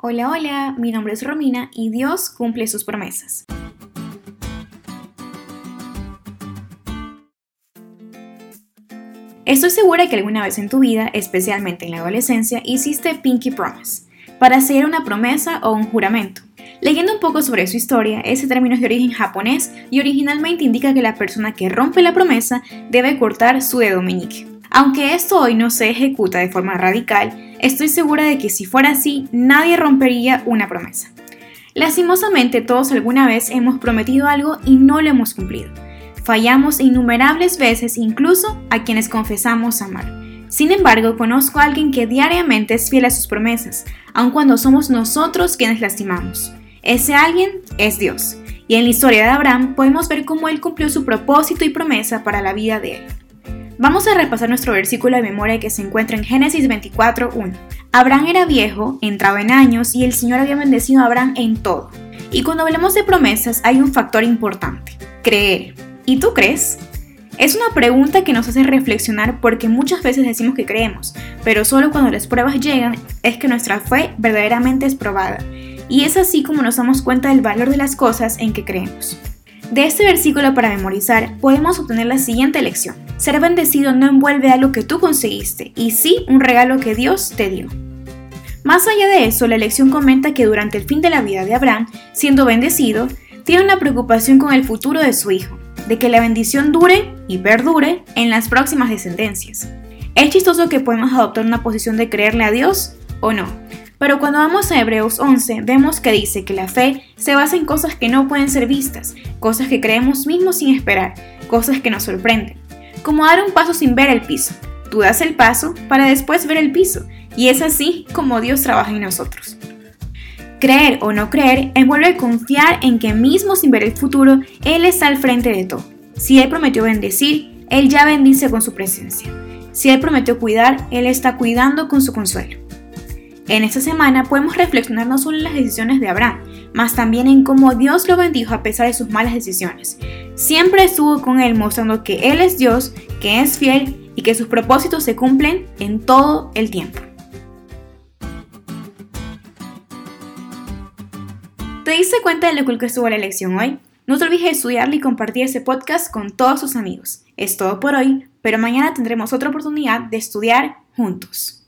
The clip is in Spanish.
Hola, hola, mi nombre es Romina y Dios cumple sus promesas. Estoy segura que alguna vez en tu vida, especialmente en la adolescencia, hiciste Pinky Promise, para hacer una promesa o un juramento. Leyendo un poco sobre su historia, ese término es de origen japonés y originalmente indica que la persona que rompe la promesa debe cortar su dedo meñique. Aunque esto hoy no se ejecuta de forma radical, estoy segura de que si fuera así, nadie rompería una promesa. Lastimosamente todos alguna vez hemos prometido algo y no lo hemos cumplido. Fallamos innumerables veces incluso a quienes confesamos amar. Sin embargo, conozco a alguien que diariamente es fiel a sus promesas, aun cuando somos nosotros quienes lastimamos. Ese alguien es Dios, y en la historia de Abraham podemos ver cómo él cumplió su propósito y promesa para la vida de él. Vamos a repasar nuestro versículo de memoria que se encuentra en Génesis 24.1. Abraham era viejo, entraba en años y el Señor había bendecido a Abraham en todo. Y cuando hablamos de promesas hay un factor importante, creer. ¿Y tú crees? Es una pregunta que nos hace reflexionar porque muchas veces decimos que creemos, pero solo cuando las pruebas llegan es que nuestra fe verdaderamente es probada. Y es así como nos damos cuenta del valor de las cosas en que creemos. De este versículo para memorizar podemos obtener la siguiente lección. Ser bendecido no envuelve algo que tú conseguiste, y sí un regalo que Dios te dio. Más allá de eso, la lección comenta que durante el fin de la vida de Abraham, siendo bendecido, tiene una preocupación con el futuro de su hijo, de que la bendición dure y perdure en las próximas descendencias. Es chistoso que podemos adoptar una posición de creerle a Dios o no, pero cuando vamos a Hebreos 11, vemos que dice que la fe se basa en cosas que no pueden ser vistas, cosas que creemos mismos sin esperar, cosas que nos sorprenden. Como dar un paso sin ver el piso. Tú das el paso para después ver el piso, y es así como Dios trabaja en nosotros. Creer o no creer envuelve confiar en que mismo sin ver el futuro, Él está al frente de todo. Si Él prometió bendecir, Él ya bendice con su presencia. Si Él prometió cuidar, Él está cuidando con su consuelo. En esta semana podemos reflexionar no solo en las decisiones de Abraham, mas también en cómo Dios lo bendijo a pesar de sus malas decisiones. Siempre estuvo con él mostrando que Él es Dios, que es fiel y que sus propósitos se cumplen en todo el tiempo. ¿Te diste cuenta de lo cool que estuvo la lección hoy? No te olvides de estudiarlo y compartir ese podcast con todos tus amigos. Es todo por hoy, pero mañana tendremos otra oportunidad de estudiar juntos.